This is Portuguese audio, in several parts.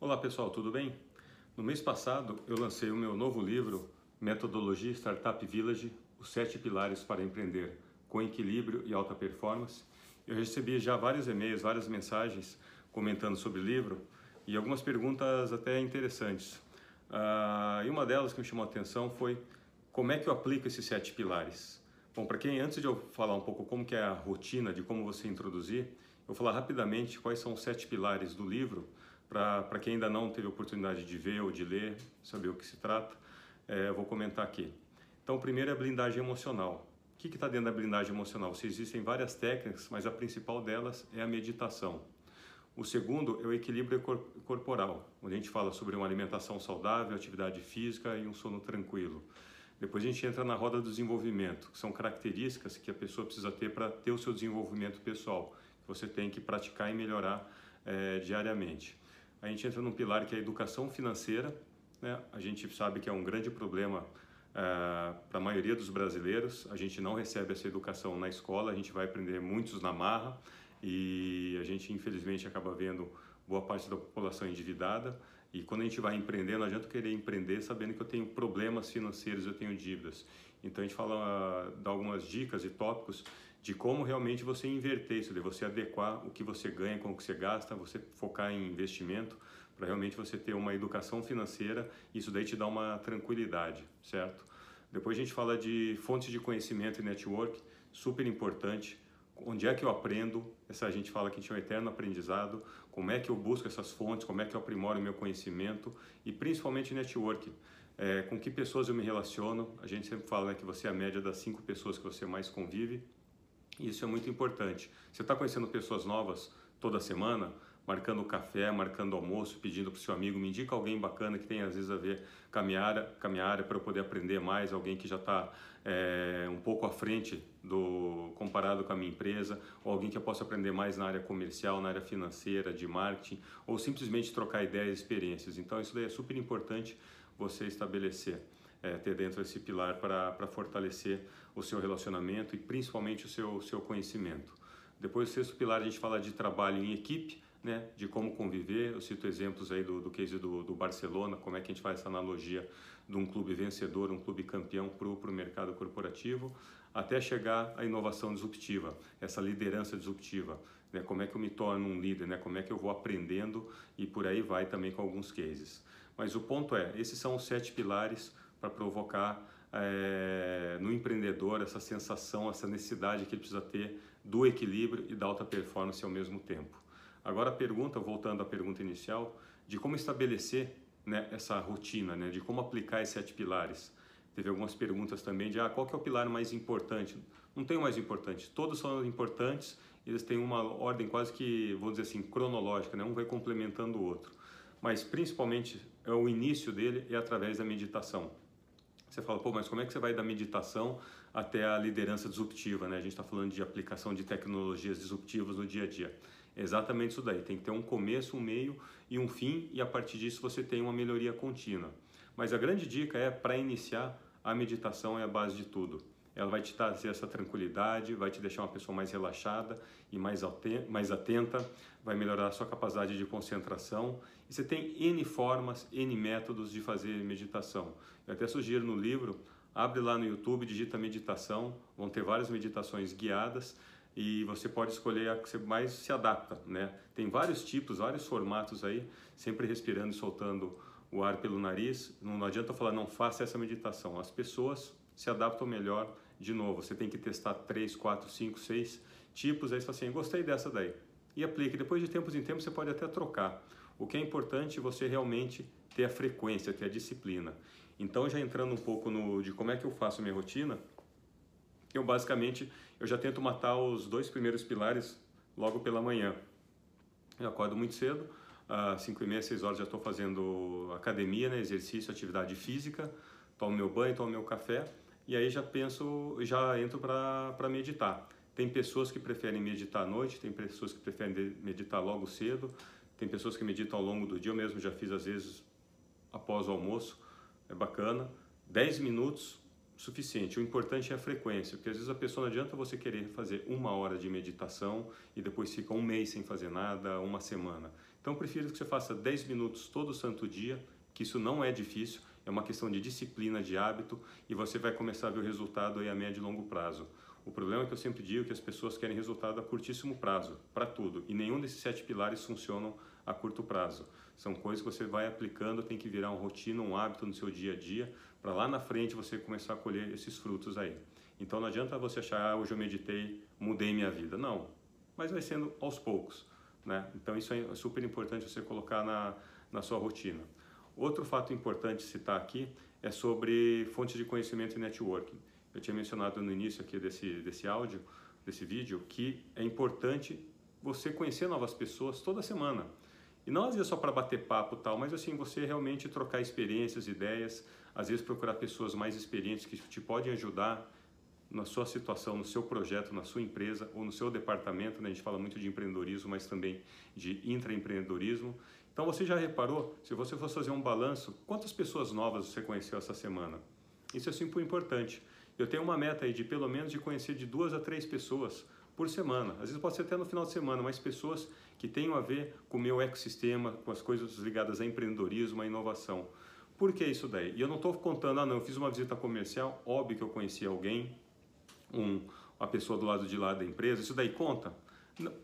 Olá pessoal, tudo bem? No mês passado eu lancei o meu novo livro, Metodologia Startup Village, os sete pilares para empreender com equilíbrio e alta performance. Eu recebi já vários e-mails, várias mensagens comentando sobre o livro e algumas perguntas até interessantes. Ah, e uma delas que me chamou a atenção foi como é que eu aplico esses sete pilares? Bom, para quem antes de eu falar um pouco como que é a rotina de como você introduzir, eu vou falar rapidamente quais são os sete pilares do livro para quem ainda não teve oportunidade de ver ou de ler, saber o que se trata, é, vou comentar aqui. Então, o primeiro é a blindagem emocional. O que está dentro da blindagem emocional? Se existem várias técnicas, mas a principal delas é a meditação. O segundo é o equilíbrio corporal, onde a gente fala sobre uma alimentação saudável, atividade física e um sono tranquilo. Depois a gente entra na roda do desenvolvimento, que são características que a pessoa precisa ter para ter o seu desenvolvimento pessoal, que você tem que praticar e melhorar é, diariamente a gente entra num pilar que é a educação financeira. Né? A gente sabe que é um grande problema uh, para a maioria dos brasileiros. A gente não recebe essa educação na escola, a gente vai aprender muitos na marra e a gente infelizmente acaba vendo boa parte da população endividada. E quando a gente vai empreender, não adianta querer empreender sabendo que eu tenho problemas financeiros, eu tenho dívidas. Então a gente fala, dá algumas dicas e tópicos de como realmente você inverter isso, de você adequar o que você ganha com o que você gasta, você focar em investimento para realmente você ter uma educação financeira, isso daí te dá uma tranquilidade, certo? Depois a gente fala de fontes de conhecimento e network, super importante. Onde é que eu aprendo? Essa gente fala que a gente é um eterno aprendizado. Como é que eu busco essas fontes? Como é que eu aprimoro o meu conhecimento? E principalmente network. É, com que pessoas eu me relaciono? A gente sempre fala né, que você é a média das cinco pessoas que você mais convive. Isso é muito importante. Você está conhecendo pessoas novas toda semana, marcando café, marcando almoço, pedindo para o seu amigo, me indica alguém bacana que tem às vezes a ver com a minha área para eu poder aprender mais, alguém que já está é, um pouco à frente do comparado com a minha empresa, ou alguém que eu possa aprender mais na área comercial, na área financeira, de marketing, ou simplesmente trocar ideias e experiências. Então isso daí é super importante você estabelecer é, ter dentro esse pilar para fortalecer o seu relacionamento e principalmente o seu, seu conhecimento. Depois, o sexto pilar, a gente fala de trabalho em equipe, né, de como conviver. Eu cito exemplos aí do, do case do, do Barcelona, como é que a gente faz essa analogia de um clube vencedor, um clube campeão para o mercado corporativo, até chegar à inovação disruptiva, essa liderança disruptiva. Né, como é que eu me torno um líder, né, como é que eu vou aprendendo e por aí vai também com alguns cases. Mas o ponto é, esses são os sete pilares para provocar é, no empreendedor essa sensação, essa necessidade que ele precisa ter do equilíbrio e da alta performance ao mesmo tempo. Agora a pergunta, voltando à pergunta inicial, de como estabelecer né, essa rotina, né, de como aplicar esses sete pilares. Teve algumas perguntas também de ah, qual é o pilar mais importante? Não tem o mais importante, todos são importantes, eles têm uma ordem quase que, vou dizer assim, cronológica, né? um vai complementando o outro. Mas principalmente é o início dele é através da meditação. Você fala, pô, mas como é que você vai da meditação até a liderança disruptiva, né? A gente está falando de aplicação de tecnologias disruptivas no dia a dia. Exatamente isso daí, tem que ter um começo, um meio e um fim e a partir disso você tem uma melhoria contínua. Mas a grande dica é, para iniciar, a meditação é a base de tudo ela vai te trazer essa tranquilidade, vai te deixar uma pessoa mais relaxada e mais atenta, vai melhorar a sua capacidade de concentração. E você tem N formas, N métodos de fazer meditação. Eu até sugiro no livro, abre lá no YouTube, digita meditação, vão ter várias meditações guiadas e você pode escolher a que você mais se adapta, né? Tem vários tipos, vários formatos aí, sempre respirando e soltando o ar pelo nariz. Não, adianta falar, não faça essa meditação. As pessoas se adaptam melhor de novo, você tem que testar 3, 4, 5, 6 tipos, aí você fala assim, gostei dessa daí. E aplique. Depois de tempos em tempos você pode até trocar. O que é importante é você realmente ter a frequência, ter a disciplina. Então, já entrando um pouco no de como é que eu faço minha rotina, eu basicamente eu já tento matar os dois primeiros pilares logo pela manhã. Eu acordo muito cedo, às 5 e meia, 6 horas já estou fazendo academia, né, exercício, atividade física, tomo meu banho, tomo meu café e aí já penso, já entro para meditar. Tem pessoas que preferem meditar à noite, tem pessoas que preferem meditar logo cedo, tem pessoas que meditam ao longo do dia, eu mesmo já fiz às vezes após o almoço, é bacana. 10 minutos, suficiente. O importante é a frequência, porque às vezes a pessoa não adianta você querer fazer uma hora de meditação e depois fica um mês sem fazer nada, uma semana. Então, prefiro que você faça 10 minutos todo santo dia, que isso não é difícil, é uma questão de disciplina, de hábito, e você vai começar a ver o resultado aí a médio e longo prazo. O problema é que eu sempre digo que as pessoas querem resultado a curtíssimo prazo, para tudo, e nenhum desses sete pilares funcionam a curto prazo. São coisas que você vai aplicando, tem que virar uma rotina, um hábito no seu dia a dia, para lá na frente você começar a colher esses frutos aí. Então não adianta você achar, ah, hoje eu meditei, mudei minha vida. Não, mas vai sendo aos poucos. Né? Então isso é super importante você colocar na, na sua rotina. Outro fato importante citar aqui é sobre fontes de conhecimento e networking. Eu tinha mencionado no início aqui desse, desse áudio, desse vídeo, que é importante você conhecer novas pessoas toda semana. E não às vezes só para bater papo tal, mas assim, você realmente trocar experiências, ideias, às vezes procurar pessoas mais experientes que te podem ajudar na sua situação, no seu projeto, na sua empresa ou no seu departamento. Né? A gente fala muito de empreendedorismo, mas também de intraempreendedorismo. Então você já reparou, se você fosse fazer um balanço, quantas pessoas novas você conheceu essa semana? Isso é super importante. Eu tenho uma meta aí de pelo menos de conhecer de duas a três pessoas por semana. Às vezes pode ser até no final de semana, mas pessoas que tenham a ver com o meu ecossistema, com as coisas ligadas a empreendedorismo, a inovação. Por que isso daí? E eu não estou contando, ah não, eu fiz uma visita comercial, óbvio que eu conheci alguém, um, uma pessoa do lado de lá da empresa, isso daí conta?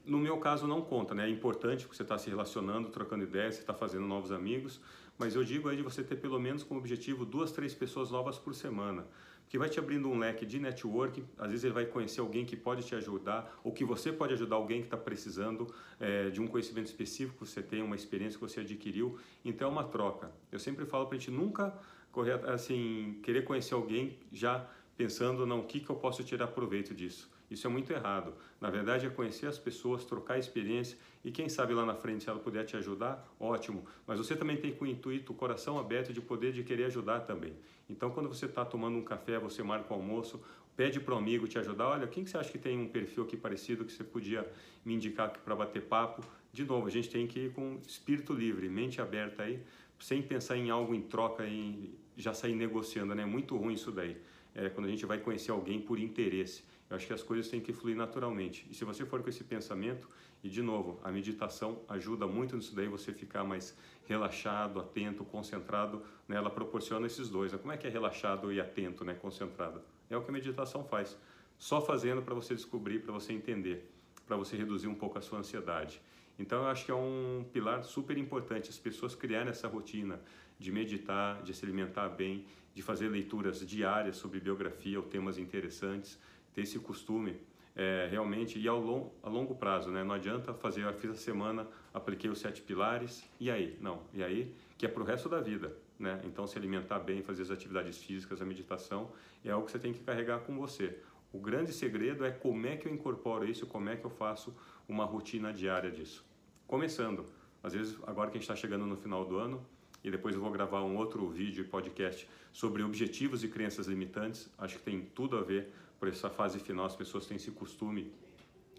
No meu caso não conta, né? É importante porque você está se relacionando, trocando ideias, você está fazendo novos amigos, mas eu digo aí de você ter pelo menos como objetivo duas, três pessoas novas por semana, que vai te abrindo um leque de network. Às vezes ele vai conhecer alguém que pode te ajudar, ou que você pode ajudar alguém que está precisando é, de um conhecimento específico que você tem, uma experiência que você adquiriu. Então é uma troca. Eu sempre falo para a gente nunca correr, assim, querer conhecer alguém já pensando não, o que, que eu posso tirar proveito disso. Isso é muito errado. Na verdade, é conhecer as pessoas, trocar experiência e quem sabe lá na frente, se ela puder te ajudar, ótimo. Mas você também tem com o intuito, o coração aberto de poder, de querer ajudar também. Então, quando você está tomando um café, você marca o almoço, pede para um amigo te ajudar. Olha, quem que você acha que tem um perfil aqui parecido que você podia me indicar para bater papo? De novo, a gente tem que ir com espírito livre, mente aberta aí, sem pensar em algo em troca e já sair negociando, né? É muito ruim isso daí. É quando a gente vai conhecer alguém por interesse. Eu acho que as coisas têm que fluir naturalmente. E se você for com esse pensamento, e de novo, a meditação ajuda muito nisso daí, você ficar mais relaxado, atento, concentrado, né? ela proporciona esses dois. Né? Como é que é relaxado e atento, né? concentrado? É o que a meditação faz. Só fazendo para você descobrir, para você entender, para você reduzir um pouco a sua ansiedade. Então eu acho que é um pilar super importante as pessoas criarem essa rotina de meditar, de se alimentar bem, de fazer leituras diárias sobre biografia ou temas interessantes, ter esse costume é, realmente e ao longo, a longo prazo, né? Não adianta fazer, eu fiz a semana, apliquei os sete pilares e aí, não, e aí que é para o resto da vida, né? Então se alimentar bem, fazer as atividades físicas, a meditação é algo que você tem que carregar com você. O grande segredo é como é que eu incorporo isso, como é que eu faço uma rotina diária disso. Começando, às vezes agora que a gente está chegando no final do ano, e depois eu vou gravar um outro vídeo e podcast sobre objetivos e crenças limitantes. Acho que tem tudo a ver por essa fase final. As pessoas têm esse costume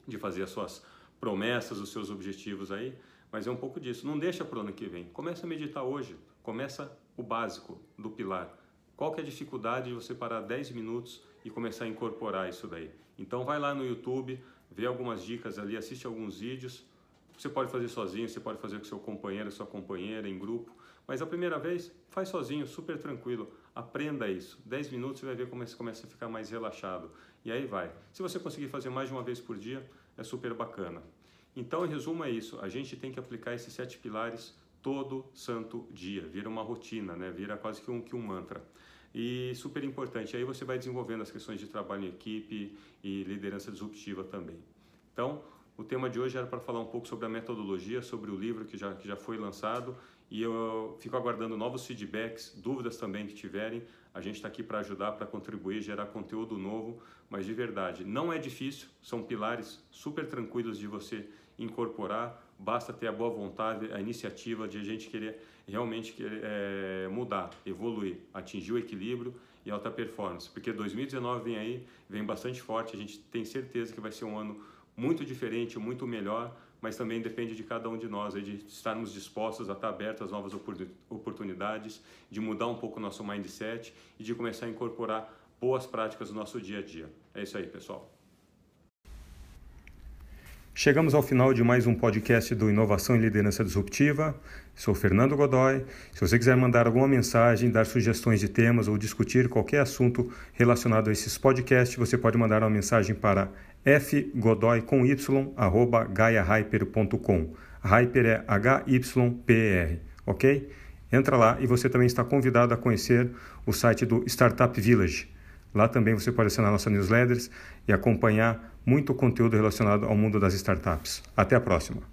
de fazer as suas promessas, os seus objetivos aí, mas é um pouco disso. Não deixa para o ano que vem. Começa a meditar hoje. Começa o básico do pilar. Qual que é a dificuldade de você parar 10 minutos e começar a incorporar isso daí? Então vai lá no YouTube, vê algumas dicas ali, assiste alguns vídeos. Você pode fazer sozinho, você pode fazer com seu companheiro, sua companheira, em grupo. Mas a primeira vez, faz sozinho, super tranquilo. Aprenda isso. 10 minutos você vai ver como você começa a ficar mais relaxado. E aí vai. Se você conseguir fazer mais de uma vez por dia, é super bacana. Então, em resumo, é isso. A gente tem que aplicar esses sete pilares todo santo dia. Vira uma rotina, né? Vira quase que um, que um mantra. E super importante. Aí você vai desenvolvendo as questões de trabalho em equipe e liderança disruptiva também. Então, o tema de hoje era para falar um pouco sobre a metodologia, sobre o livro que já, que já foi lançado e eu fico aguardando novos feedbacks, dúvidas também que tiverem. A gente está aqui para ajudar, para contribuir, gerar conteúdo novo, mas de verdade, não é difícil, são pilares super tranquilos de você incorporar, basta ter a boa vontade, a iniciativa de a gente querer realmente querer, é, mudar, evoluir, atingir o equilíbrio e alta performance, porque 2019 vem aí, vem bastante forte, a gente tem certeza que vai ser um ano muito diferente, muito melhor, mas também depende de cada um de nós, de estarmos dispostos a estar abertos às novas oportunidades, de mudar um pouco o nosso mindset e de começar a incorporar boas práticas no nosso dia a dia. É isso aí, pessoal. Chegamos ao final de mais um podcast do Inovação e Liderança Disruptiva. Sou Fernando Godoy. Se você quiser mandar alguma mensagem, dar sugestões de temas ou discutir qualquer assunto relacionado a esses podcasts, você pode mandar uma mensagem para fgodoy com y arroba. Hyper é H-Y-P-E-R, ok? Entra lá e você também está convidado a conhecer o site do Startup Village. Lá também você pode assinar nossas newsletters e acompanhar muito conteúdo relacionado ao mundo das startups. Até a próxima!